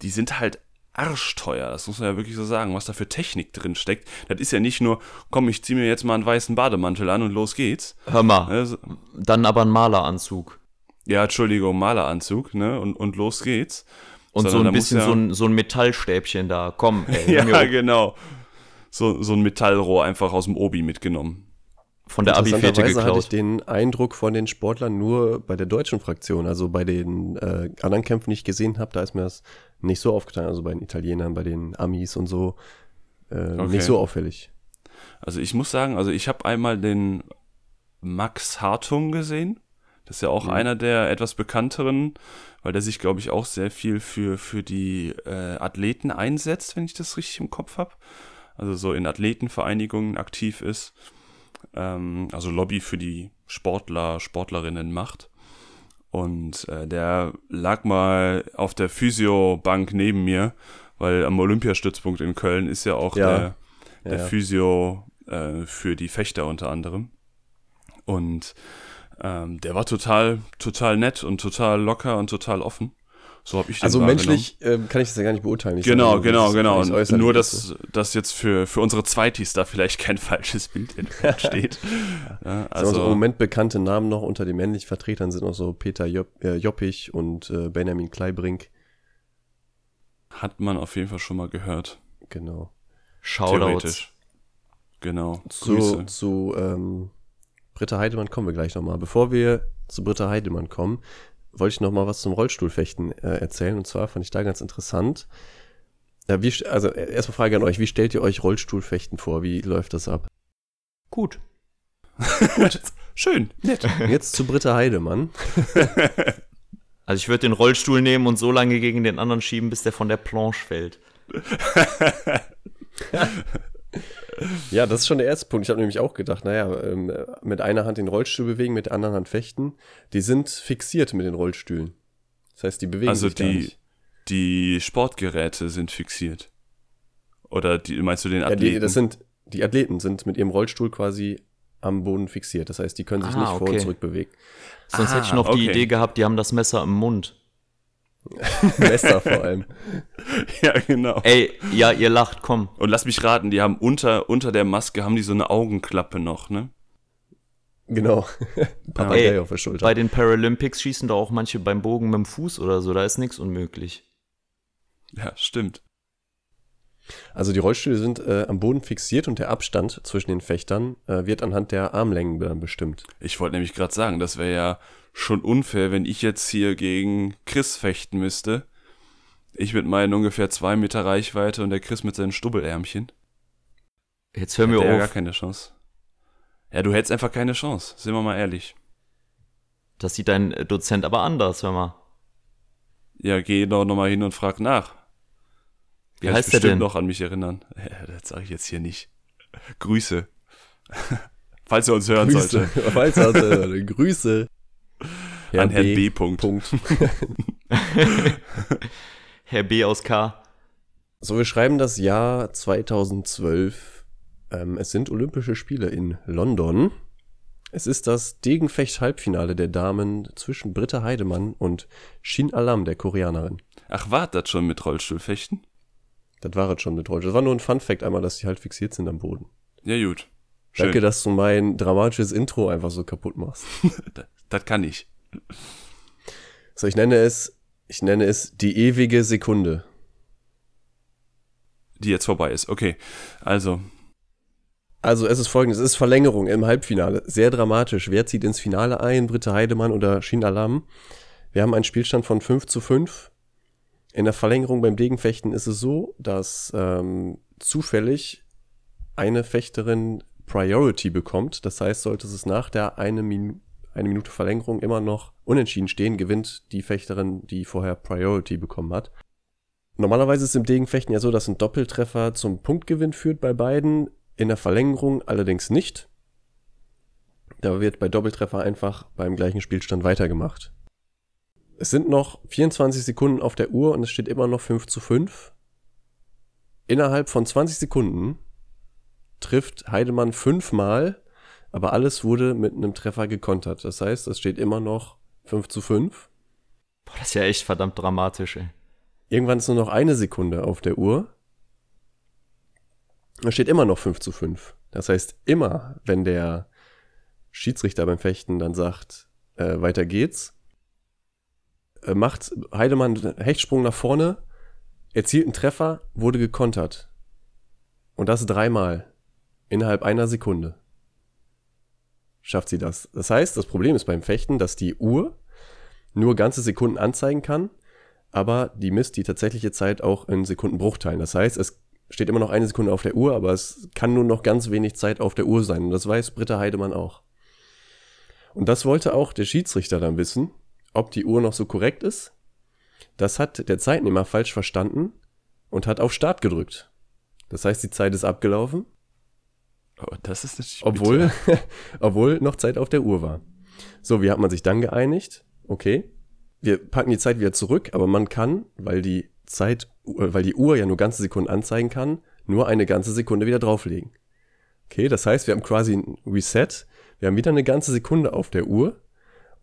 die sind halt arschteuer. Das muss man ja wirklich so sagen, was da für Technik drin steckt. Das ist ja nicht nur, komm, ich zieh mir jetzt mal einen weißen Bademantel an und los geht's. hör mal, Also, dann aber ein Maleranzug. ja, Entschuldigung, Maleranzug, ne? Und, und los geht's. Und Sondern so ein bisschen ja- so, ein, so ein Metallstäbchen da. Komm, ey, Ja, genau. So, so ein Metallrohr einfach aus dem Obi mitgenommen. Von der Abi-Fete Interessanterweise hatte ich geklaut. den Eindruck von den Sportlern nur bei der deutschen Fraktion, also bei den äh, anderen Kämpfen, die ich gesehen habe, da ist mir das nicht so aufgetan, also bei den Italienern, bei den Amis und so, äh, Okay. nicht so auffällig. Also ich muss sagen, also ich habe einmal den Max Hartung gesehen. Das ist ja auch einer der etwas bekannteren, weil der sich, glaube ich, auch sehr viel für, für die äh, Athleten einsetzt, wenn ich das richtig im Kopf habe. Also so in Athletenvereinigungen aktiv ist. Ähm, also Lobby für die Sportler, Sportlerinnen macht. Und äh, der lag mal auf der Physiobank neben mir, weil am Olympiastützpunkt in Köln ist ja auch Ja. der, der Ja. Physio äh, für die Fechter unter anderem. Und ähm, der war total, total nett und total locker und total offen. So habe ich den Also menschlich ähm, kann ich das ja gar nicht beurteilen. Ich Genau, sag nur, genau, das genau. völlig äußerlich Nur, dass das jetzt für, für unsere Zweitis da vielleicht kein falsches Bild entsteht. ja, Also, also im Moment bekannte Namen noch unter den männlichen Vertretern sind noch so Peter Jopp, äh, Joppich und äh, Benjamin Kleibrink. hat man auf jeden Fall schon mal gehört. Genau. Shoutouts. Theoretisch. Genau. Zu, Grüße. zu ähm, Britta Heidemann kommen wir gleich nochmal. Bevor wir zu Britta Heidemann kommen, wollte ich noch mal was zum Rollstuhlfechten äh, erzählen. Und zwar fand ich da ganz interessant. Ja, wie, st- also äh, erstmal Frage an euch, wie stellt ihr euch Rollstuhlfechten vor? Wie läuft das ab? Gut. Schön. Nett. Jetzt zu Britta Heidemann. Also ich würde den Rollstuhl nehmen und so lange gegen den anderen schieben, bis der von der Planche fällt. Ja, das ist schon der erste Punkt. Ich habe nämlich auch gedacht, naja, ähm, mit einer Hand den Rollstuhl bewegen, mit der anderen Hand fechten. Die sind fixiert mit den Rollstühlen. Das heißt, die bewegen Also sich gar die, nicht. die Sportgeräte sind fixiert. Oder die, meinst du den Ja, Athleten? die, das sind, die Athleten sind mit ihrem Rollstuhl quasi am Boden fixiert. Das heißt, die können sich Ah, nicht vor okay. und zurück bewegen. Sonst Ah, hätte ich noch die okay. Idee gehabt, die haben das Messer im Mund. Messer vor allem. ja, genau. Ey, ja, ihr lacht, komm. Und lass mich raten, die haben unter, unter der Maske haben die so eine Augenklappe noch, ne? Genau. Papagei Ey, auf der Schulter. Bei den Paralympics schießen doch auch manche beim Bogen mit dem Fuß oder so, da ist nichts unmöglich. Ja, stimmt. Also die Rollstühle sind äh, am Boden fixiert und der Abstand zwischen den Fechtern äh, wird anhand der Armlängen bestimmt. Ich wollte nämlich gerade sagen, das wäre ja schon unfair, wenn ich jetzt hier gegen Chris fechten müsste. Ich mit meinen ungefähr zwei Meter Reichweite und der Chris mit seinen Stubbelärmchen. Jetzt hör mir Hätte er auf. gar keine Chance. Ja, du hättest einfach keine Chance, sind wir mal ehrlich. Das sieht dein äh, Dozent aber anders, hör mal. Ja, geh doch nochmal hin und frag nach. Wie Kann heißt ich der bestimmt denn? noch an mich erinnern. Das sage ich jetzt hier nicht. Grüße. Falls er uns hören Grüße. sollte. Falls er uns hört, Grüße. An Herrn B. Punkt. Punkt. Herr B aus K. So, wir schreiben das Jahr 2012. Ähm, es sind Olympische Spiele in London. Es ist das Degenfecht-Halbfinale der Damen zwischen Britta Heidemann und Shin Alam, der Koreanerin. Ach, war das schon mit Rollstuhlfechten? Das war es schon mit heute. Das war nur ein Fun-Fact einmal, dass die halt fixiert sind am Boden. Ja, gut. Schön. Danke, dass du mein dramatisches Intro einfach so kaputt machst. Das, das kann ich. So, ich nenne es, ich nenne es die ewige Sekunde. Die jetzt vorbei ist. Okay. Also, Also es ist folgendes, es ist Verlängerung im Halbfinale. Sehr dramatisch. Wer zieht ins Finale ein? Britta Heidemann oder Shin Alam? Wir haben einen Spielstand von 5 zu 5. In der Verlängerung beim Degenfechten ist es so, dass ähm, zufällig eine Fechterin Priority bekommt. Das heißt, sollte es nach der eine, Minu eine Minute Verlängerung immer noch unentschieden stehen, gewinnt die Fechterin, die vorher Priority bekommen hat. Normalerweise ist im Degenfechten ja so, dass ein Doppeltreffer zum Punktgewinn führt bei beiden. In der Verlängerung allerdings nicht. Da wird bei Doppeltreffer einfach beim gleichen Spielstand weitergemacht. Es sind noch 24 Sekunden auf der Uhr und es steht immer noch 5 zu 5. Innerhalb von 20 Sekunden trifft Heidemann fünfmal, aber alles wurde mit einem Treffer gekontert. Das heißt, es steht immer noch 5 zu 5. Boah, das ist ja echt verdammt dramatisch, ey. Irgendwann ist nur noch eine Sekunde auf der Uhr. Da steht immer noch 5 zu 5. Das heißt, immer, wenn der Schiedsrichter beim Fechten dann sagt, äh, weiter geht's, macht Heidemann einen Hechtsprung nach vorne, erzielt einen Treffer, wurde gekontert. Und das dreimal. Innerhalb einer Sekunde. Schafft sie das. Das heißt, das Problem ist beim Fechten, dass die Uhr nur ganze Sekunden anzeigen kann, aber die misst die tatsächliche Zeit auch in Sekundenbruchteilen. Das heißt, es steht immer noch eine Sekunde auf der Uhr, aber es kann nur noch ganz wenig Zeit auf der Uhr sein. Und das weiß Britta Heidemann auch. Und das wollte auch der Schiedsrichter dann wissen, ob die Uhr noch so korrekt ist. Das hat der Zeitnehmer falsch verstanden und hat auf Start gedrückt. Das heißt, die Zeit ist abgelaufen, oh, das ist natürlich obwohl, obwohl noch Zeit auf der Uhr war. So, wie hat man sich dann geeinigt? Okay, wir packen die Zeit wieder zurück, aber man kann, weil die Zeit, weil die Uhr ja nur ganze Sekunden anzeigen kann, nur eine ganze Sekunde wieder drauflegen. Okay, das heißt, wir haben quasi ein Reset, wir haben wieder eine ganze Sekunde auf der Uhr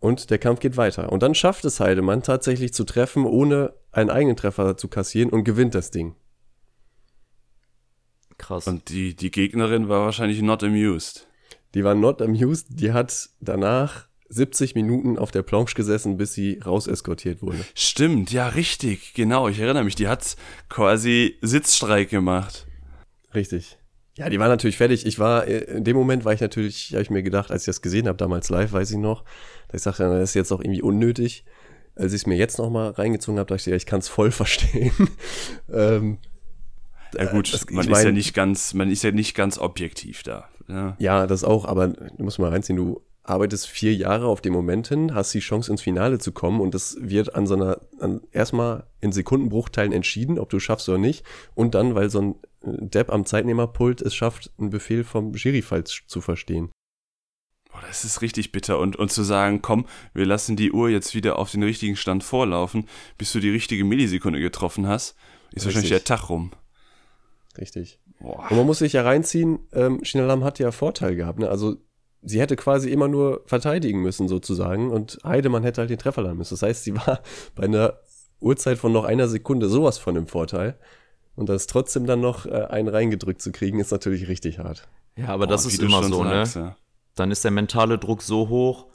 und der Kampf geht weiter. Und dann schafft es Heidemann tatsächlich zu treffen, ohne einen eigenen Treffer zu kassieren und gewinnt das Ding. Krass. Und die, die Gegnerin war wahrscheinlich not amused. Die war not amused, die hat danach 70 Minuten auf der Planche gesessen, bis sie rauseskortiert wurde. Stimmt, ja, richtig, genau. Ich erinnere mich, die hat quasi Sitzstreik gemacht. Richtig. Ja, die war natürlich fertig. Ich war, äh, in dem Moment war ich natürlich, habe ich mir gedacht, als ich das gesehen habe, damals live, weiß ich noch, dass ich sagte, das ist jetzt auch irgendwie unnötig. Als ich es mir jetzt nochmal reingezogen habe, dachte ich, ja, ich kann es voll verstehen. ähm, Ja gut, das- ich man ist mein- ja nicht ganz, man ist ja nicht ganz objektiv da. Ja. ja, das auch, aber du musst mal reinziehen, du arbeitest vier Jahre auf den Moment hin, hast die Chance ins Finale zu kommen und das wird an so einer, an, erstmal in Sekundenbruchteilen entschieden, ob du schaffst oder nicht und dann, weil so ein äh, Depp am Zeitnehmerpult es schafft, einen Befehl vom Schiri falsch zu verstehen. Boah, das ist richtig bitter. Und, und zu sagen, komm, wir lassen die Uhr jetzt wieder auf den richtigen Stand vorlaufen, bis du die richtige Millisekunde getroffen hast, ist wahrscheinlich der Richtig. Tag rum. Richtig. Boah. Und man muss sich ja reinziehen, ähm, Shinalam hat ja Vorteil gehabt, ne? Also sie hätte quasi immer nur verteidigen müssen sozusagen und Heidemann hätte halt den Treffer landen müssen. Das heißt, sie war bei einer Uhrzeit von noch einer Sekunde sowas von im Vorteil. Und das trotzdem dann noch äh, einen reingedrückt zu kriegen, ist natürlich richtig hart. Ja, aber das Boah, ist immer so, sagst, ne? ja. Dann ist der mentale Druck so hoch.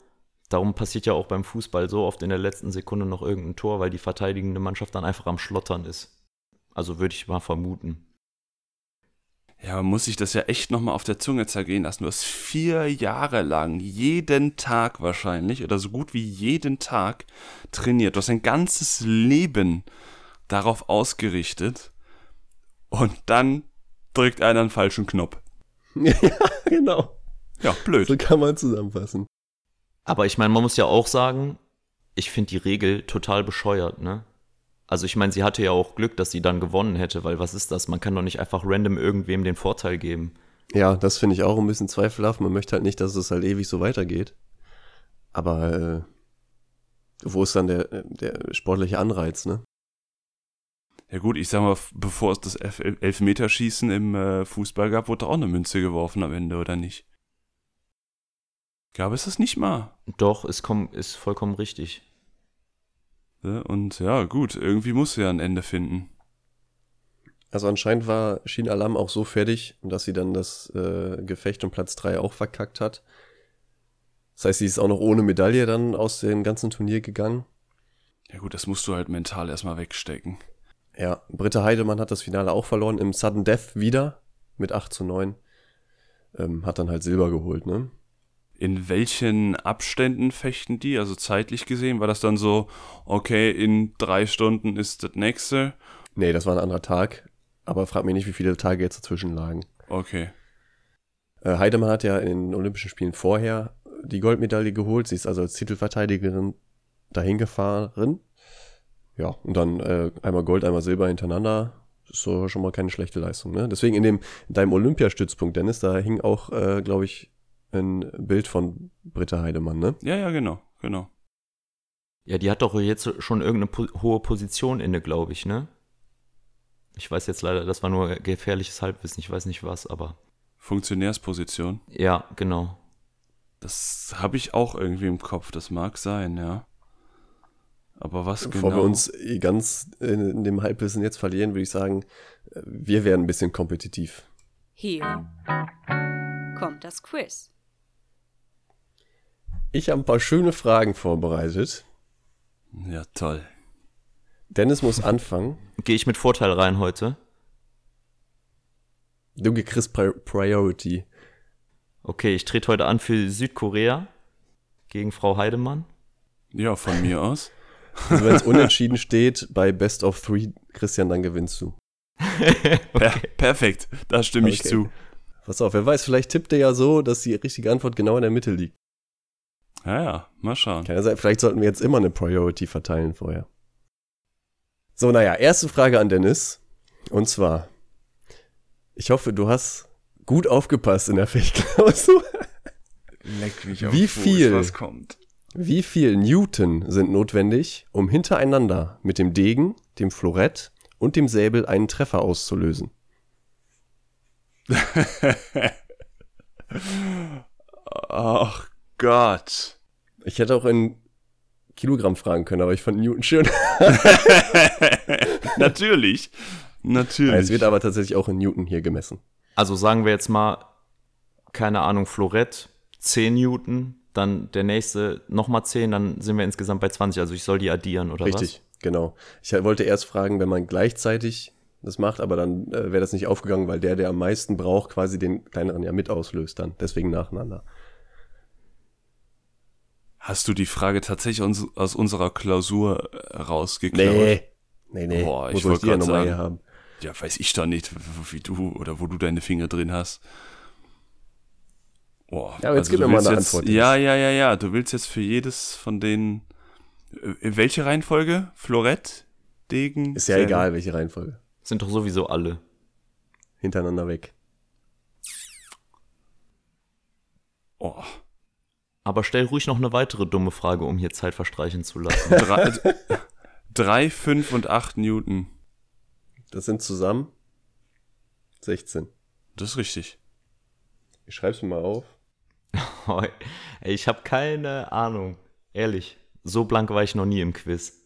Darum passiert ja auch beim Fußball so oft in der letzten Sekunde noch irgendein Tor, weil die verteidigende Mannschaft dann einfach am Schlottern ist. Also würde ich mal vermuten. Ja, man muss sich das ja echt nochmal auf der Zunge zergehen lassen. Du hast vier Jahre lang, jeden Tag wahrscheinlich, oder so gut wie jeden Tag trainiert. Du hast dein ganzes Leben darauf ausgerichtet und dann drückt einer einen falschen Knopf. ja, genau. Ja, blöd. So kann man zusammenfassen. Aber ich meine, man muss ja auch sagen, ich finde die Regel total bescheuert, ne? Also ich meine, sie hatte ja auch Glück, dass sie dann gewonnen hätte, weil was ist das? Man kann doch nicht einfach random irgendwem den Vorteil geben. Ja, das finde ich auch ein bisschen zweifelhaft. Man möchte halt nicht, dass es halt ewig so weitergeht. Aber äh, wo ist dann der, der sportliche Anreiz, ne? Ja gut, ich sag mal, bevor es das Elf Elfmeterschießen im äh, Fußball gab, wurde auch eine Münze geworfen am Ende, oder nicht? Gab es das nicht mal? Doch, ist, ist vollkommen richtig. Ja, Und ja, gut, irgendwie muss sie ja ein Ende finden. Also anscheinend war Shin Alam auch so fertig, dass sie dann das äh, Gefecht um Platz 3 auch verkackt hat. Das heißt, sie ist auch noch ohne Medaille dann aus dem ganzen Turnier gegangen. Ja gut, das musst du halt mental erstmal wegstecken. Ja, Britta Heidemann hat das Finale auch verloren, im Sudden Death wieder mit 8 zu 9. Ähm, hat dann halt Silber geholt, ne? In welchen Abständen fechten die? Also zeitlich gesehen, war das dann so, okay, in drei Stunden ist das nächste? Nee, das war ein anderer Tag. Aber frag mich nicht, wie viele Tage jetzt dazwischen lagen. Okay. Äh, Heidemann hat ja in den Olympischen Spielen vorher die Goldmedaille geholt. Sie ist also als Titelverteidigerin dahin gefahren. Ja, und dann äh, einmal Gold, einmal Silber hintereinander. Das ist so schon mal keine schlechte Leistung. Ne? Deswegen in, dem, in deinem Olympiastützpunkt, Dennis, da hing auch, äh, glaube ich, ein Bild von Britta Heidemann, ne? Ja, ja, genau, genau. Ja, die hat doch jetzt schon irgendeine po hohe Position inne, glaube ich, ne? Ich weiß jetzt leider, das war nur gefährliches Halbwissen, ich weiß nicht was, aber. Funktionärsposition. Ja, genau. Das habe ich auch irgendwie im Kopf, das mag sein, ja. Aber was Bevor genau? wir uns eh ganz in, in dem Halbwissen jetzt verlieren, würde ich sagen, äh, wir werden ein bisschen kompetitiv. Hier kommt das Quiz. Ich habe ein paar schöne Fragen vorbereitet. Ja, toll. Dennis muss anfangen. Gehe ich mit Vorteil rein heute? Du kriegst Pri Priority. Okay, ich trete heute an für Südkorea gegen Frau Heidemann. Ja, von mir aus. Also wenn es unentschieden steht bei Best of Three, Christian, dann gewinnst du. Per perfekt, da stimme ich Okay. zu. Pass auf, wer weiß, vielleicht tippt er ja so, dass die richtige Antwort genau in der Mitte liegt. Ja, ja, mal schauen. Kann ja sein, vielleicht sollten wir jetzt immer eine Priority verteilen vorher. So, naja, erste Frage an Dennis. Und zwar, ich hoffe, du hast gut aufgepasst in der Fechtklausur. Leck mich Wie viel? was kommt. Wie viel Newton sind notwendig, um hintereinander mit dem Degen, dem Florett und dem Säbel einen Treffer auszulösen? Ach Gott. Ich hätte auch in Kilogramm fragen können, aber ich fand Newton schön. Natürlich. Natürlich. Es wird aber tatsächlich auch in Newton hier gemessen. Also sagen wir jetzt mal, keine Ahnung, Florett, 10 Newton, dann der nächste nochmal 10, dann sind wir insgesamt bei 20. Also ich soll die addieren, oder Richtig, genau. Ich wollte erst fragen, wenn man gleichzeitig das macht, aber dann äh, wäre das nicht aufgegangen, weil der, der am meisten braucht, quasi den kleineren ja mit auslöst dann. Deswegen nacheinander. Hast du die Frage tatsächlich uns, aus unserer Klausur äh, rausgeklaut? Nee. Nee, nee. Boah, Wo ich wollte die ja grad nochmal sagen. hier haben? Ja, weiß ich doch nicht, wie du oder wo du deine Finger drin hast. Boah, Ja, aber jetzt gib du mir mal eine jetzt, Antwort. Ja, ja, ja, ja. Du willst jetzt für jedes von den. äh, In welche Reihenfolge? Florett? Degen? Ist ja Säbel? egal, welche Reihenfolge. Sind doch sowieso alle. Hintereinander weg. Oh. Aber stell ruhig noch eine weitere dumme Frage, um hier Zeit verstreichen zu lassen. Drei, drei, fünf und acht Newton. Das sind zusammen 16. Das ist richtig. Ich schreib's mir mal auf. Ey, ich habe keine Ahnung. Ehrlich. So blank war ich noch nie im Quiz.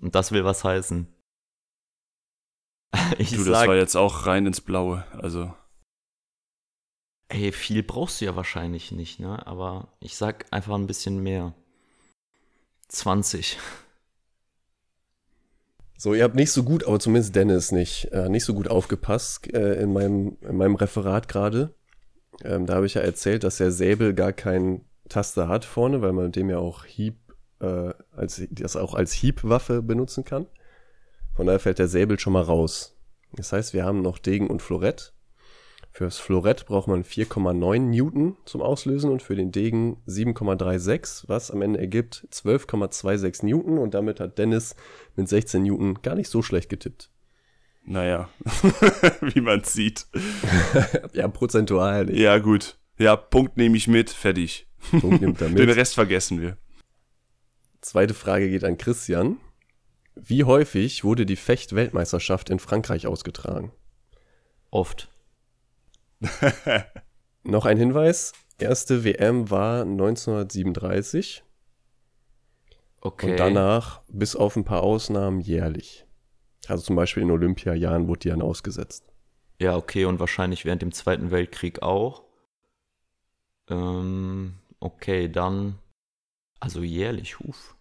Und das will was heißen. Ich Du, das sag, war jetzt auch rein ins Blaue. Also, ey, viel brauchst du ja wahrscheinlich nicht, ne? Aber ich sag einfach ein bisschen mehr. 20. So, ihr habt nicht so gut, aber zumindest Dennis nicht, äh, nicht so gut aufgepasst äh, in, meinem, in meinem Referat gerade. Ähm, da habe ich ja erzählt, dass der Säbel gar keinen Taster hat vorne, weil man mit dem ja auch Hieb, äh, als, das auch als Hiebwaffe benutzen kann. Von daher fällt der Säbel schon mal raus. Das heißt, wir haben noch Degen und Florett. Fürs Florett braucht man 4,9 Newton zum Auslösen und für den Degen 7,36, was am Ende ergibt 12,26 Newton und damit hat Dennis mit 16 Newton gar nicht so schlecht getippt. Naja, wie man sieht. ja, prozentual nicht. Ja, gut. Ja, Punkt nehme ich mit, fertig. Punkt nimmt er Den mit. Rest vergessen wir. Zweite Frage geht an Christian. Wie häufig wurde die Fecht-Weltmeisterschaft in Frankreich ausgetragen? Oft. Noch ein Hinweis. Erste WM war 1937 Okay. und danach, bis auf ein paar Ausnahmen, jährlich. Also zum Beispiel in Olympiajahren wurde die dann ausgesetzt. Ja, okay, und wahrscheinlich während dem Zweiten Weltkrieg auch. Ähm, okay, dann. Also jährlich, huf.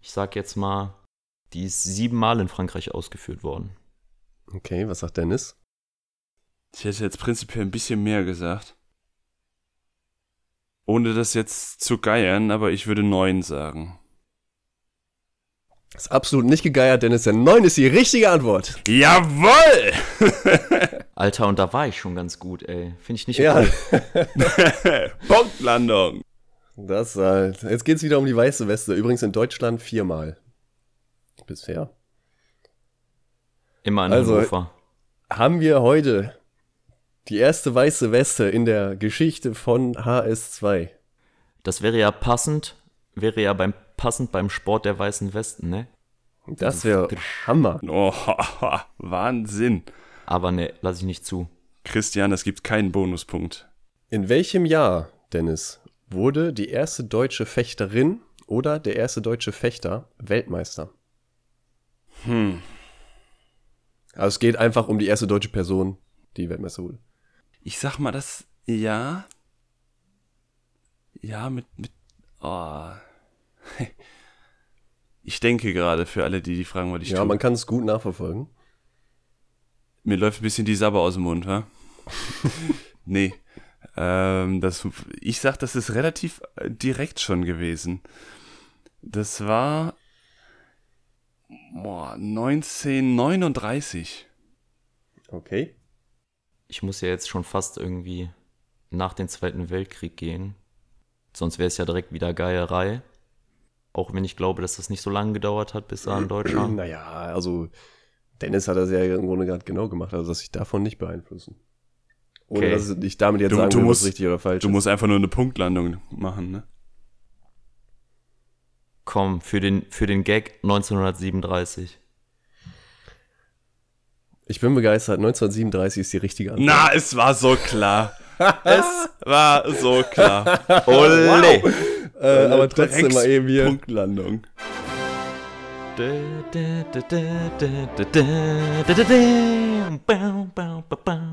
Ich sag jetzt mal, die ist siebenmal in Frankreich ausgeführt worden. Okay, was sagt Dennis? Ich hätte jetzt prinzipiell ein bisschen mehr gesagt. Ohne das jetzt zu geiern, aber ich würde neun sagen. Ist absolut nicht gegeiert, Dennis, denn 9 ist die richtige Antwort. Jawoll! Alter, und da war ich schon ganz gut, ey. Finde ich nicht Ja. Punktlandung. das, äh, jetzt geht's wieder um die weiße Weste. Übrigens in Deutschland viermal. Bisher. Immer in Also- Hannover. Haben wir heute die erste weiße Weste in der Geschichte von HS2. Das wäre ja passend, wäre ja beim passend beim Sport der weißen Westen, ne? Das wäre Hammer. Oh, Wahnsinn. Aber ne, lass ich nicht zu. Christian, es gibt keinen Bonuspunkt. In welchem Jahr, Dennis, wurde die erste deutsche Fechterin oder der erste deutsche Fechter Weltmeister? Hm. Also es geht einfach um die erste deutsche Person, die Weltmeister wurde. Ich sag mal, das, ja. Ja, mit, mit, oh. Ich denke gerade für alle, die die fragen, was ich Ja, tue. man kann es gut nachverfolgen. Mir läuft ein bisschen die Sabber aus dem Mund, wa? nee. Ähm, das, ich sag, das ist relativ äh, direkt schon gewesen. Das war boah, 1939. Okay. Ich muss ja jetzt schon fast irgendwie nach dem Zweiten Weltkrieg gehen. Sonst wäre es ja direkt wieder Geierei. Auch wenn ich glaube, dass das nicht so lange gedauert hat, bis da in Deutschland. Naja, also Dennis hat das ja im Grunde gerade genau gemacht, also dass sich davon nicht beeinflussen. Ohne Okay. dass ich damit jetzt Du- sagen du will, musst- was richtig oder falsch Du ist. musst einfach nur eine Punktlandung machen, ne? Komm, für den, für den Gag 1937. Ich bin begeistert, 1937 ist die richtige Antwort. Na, es war so klar. es war so klar. Ole! Äh, aber trotzdem mal eben hier. Punktlandung.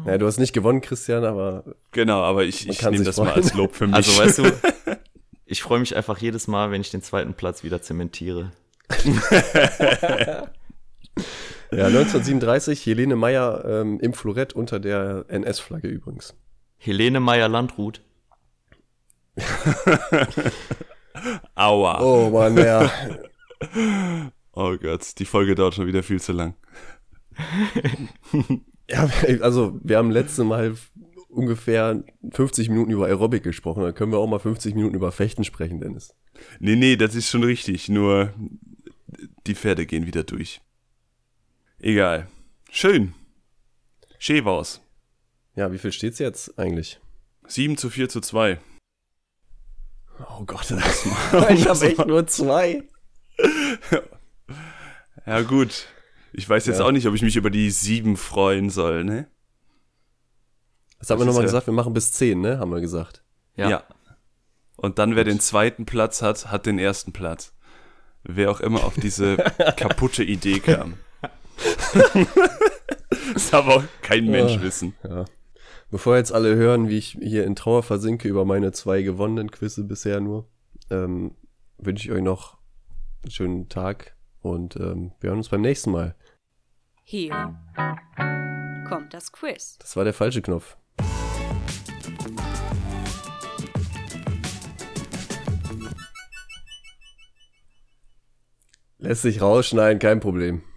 Ja, du hast nicht gewonnen, Christian, aber Genau, aber ich, ich kann nehme das mal freuen. als Lob für mich. Also weißt du, ich freue mich einfach jedes Mal, wenn ich den zweiten Platz wieder zementiere. ja, 1937, Helene Meyer ähm, im Florett unter der NS-Flagge übrigens. Helene Meyer-Landrut. Aua. Oh Mann, ja. Oh Gott, die Folge dauert schon wieder viel zu lang. ja, also wir haben letzte Mal ungefähr 50 Minuten über Aerobic gesprochen, dann können wir auch mal 50 Minuten über Fechten sprechen, Dennis. Nee, nee, das ist schon richtig, nur die Pferde gehen wieder durch. Egal. Schön. Schewaus. Ja, wie viel steht's jetzt eigentlich? 7 zu 4 zu 2. Oh Gott, ich habe echt nur zwei. Ja, gut. Ich weiß jetzt Ja. auch nicht, ob ich mich über die 7 freuen soll, ne? Das haben Das wir nochmal ja- gesagt, wir machen bis 10, ne? Haben wir gesagt. Ja. Und dann, wer den zweiten Platz hat, hat den ersten Platz. Wer auch immer auf diese kaputte Idee kam. das darf auch kein Mensch Ah. wissen. Ja. Bevor jetzt alle hören, wie ich hier in Trauer versinke über meine zwei gewonnenen Quizze bisher nur, ähm, wünsche ich euch noch einen schönen Tag und ähm, wir hören uns beim nächsten Mal. Hier kommt das Quiz. Das war der falsche Knopf. Lässt sich rausschneiden, kein Problem.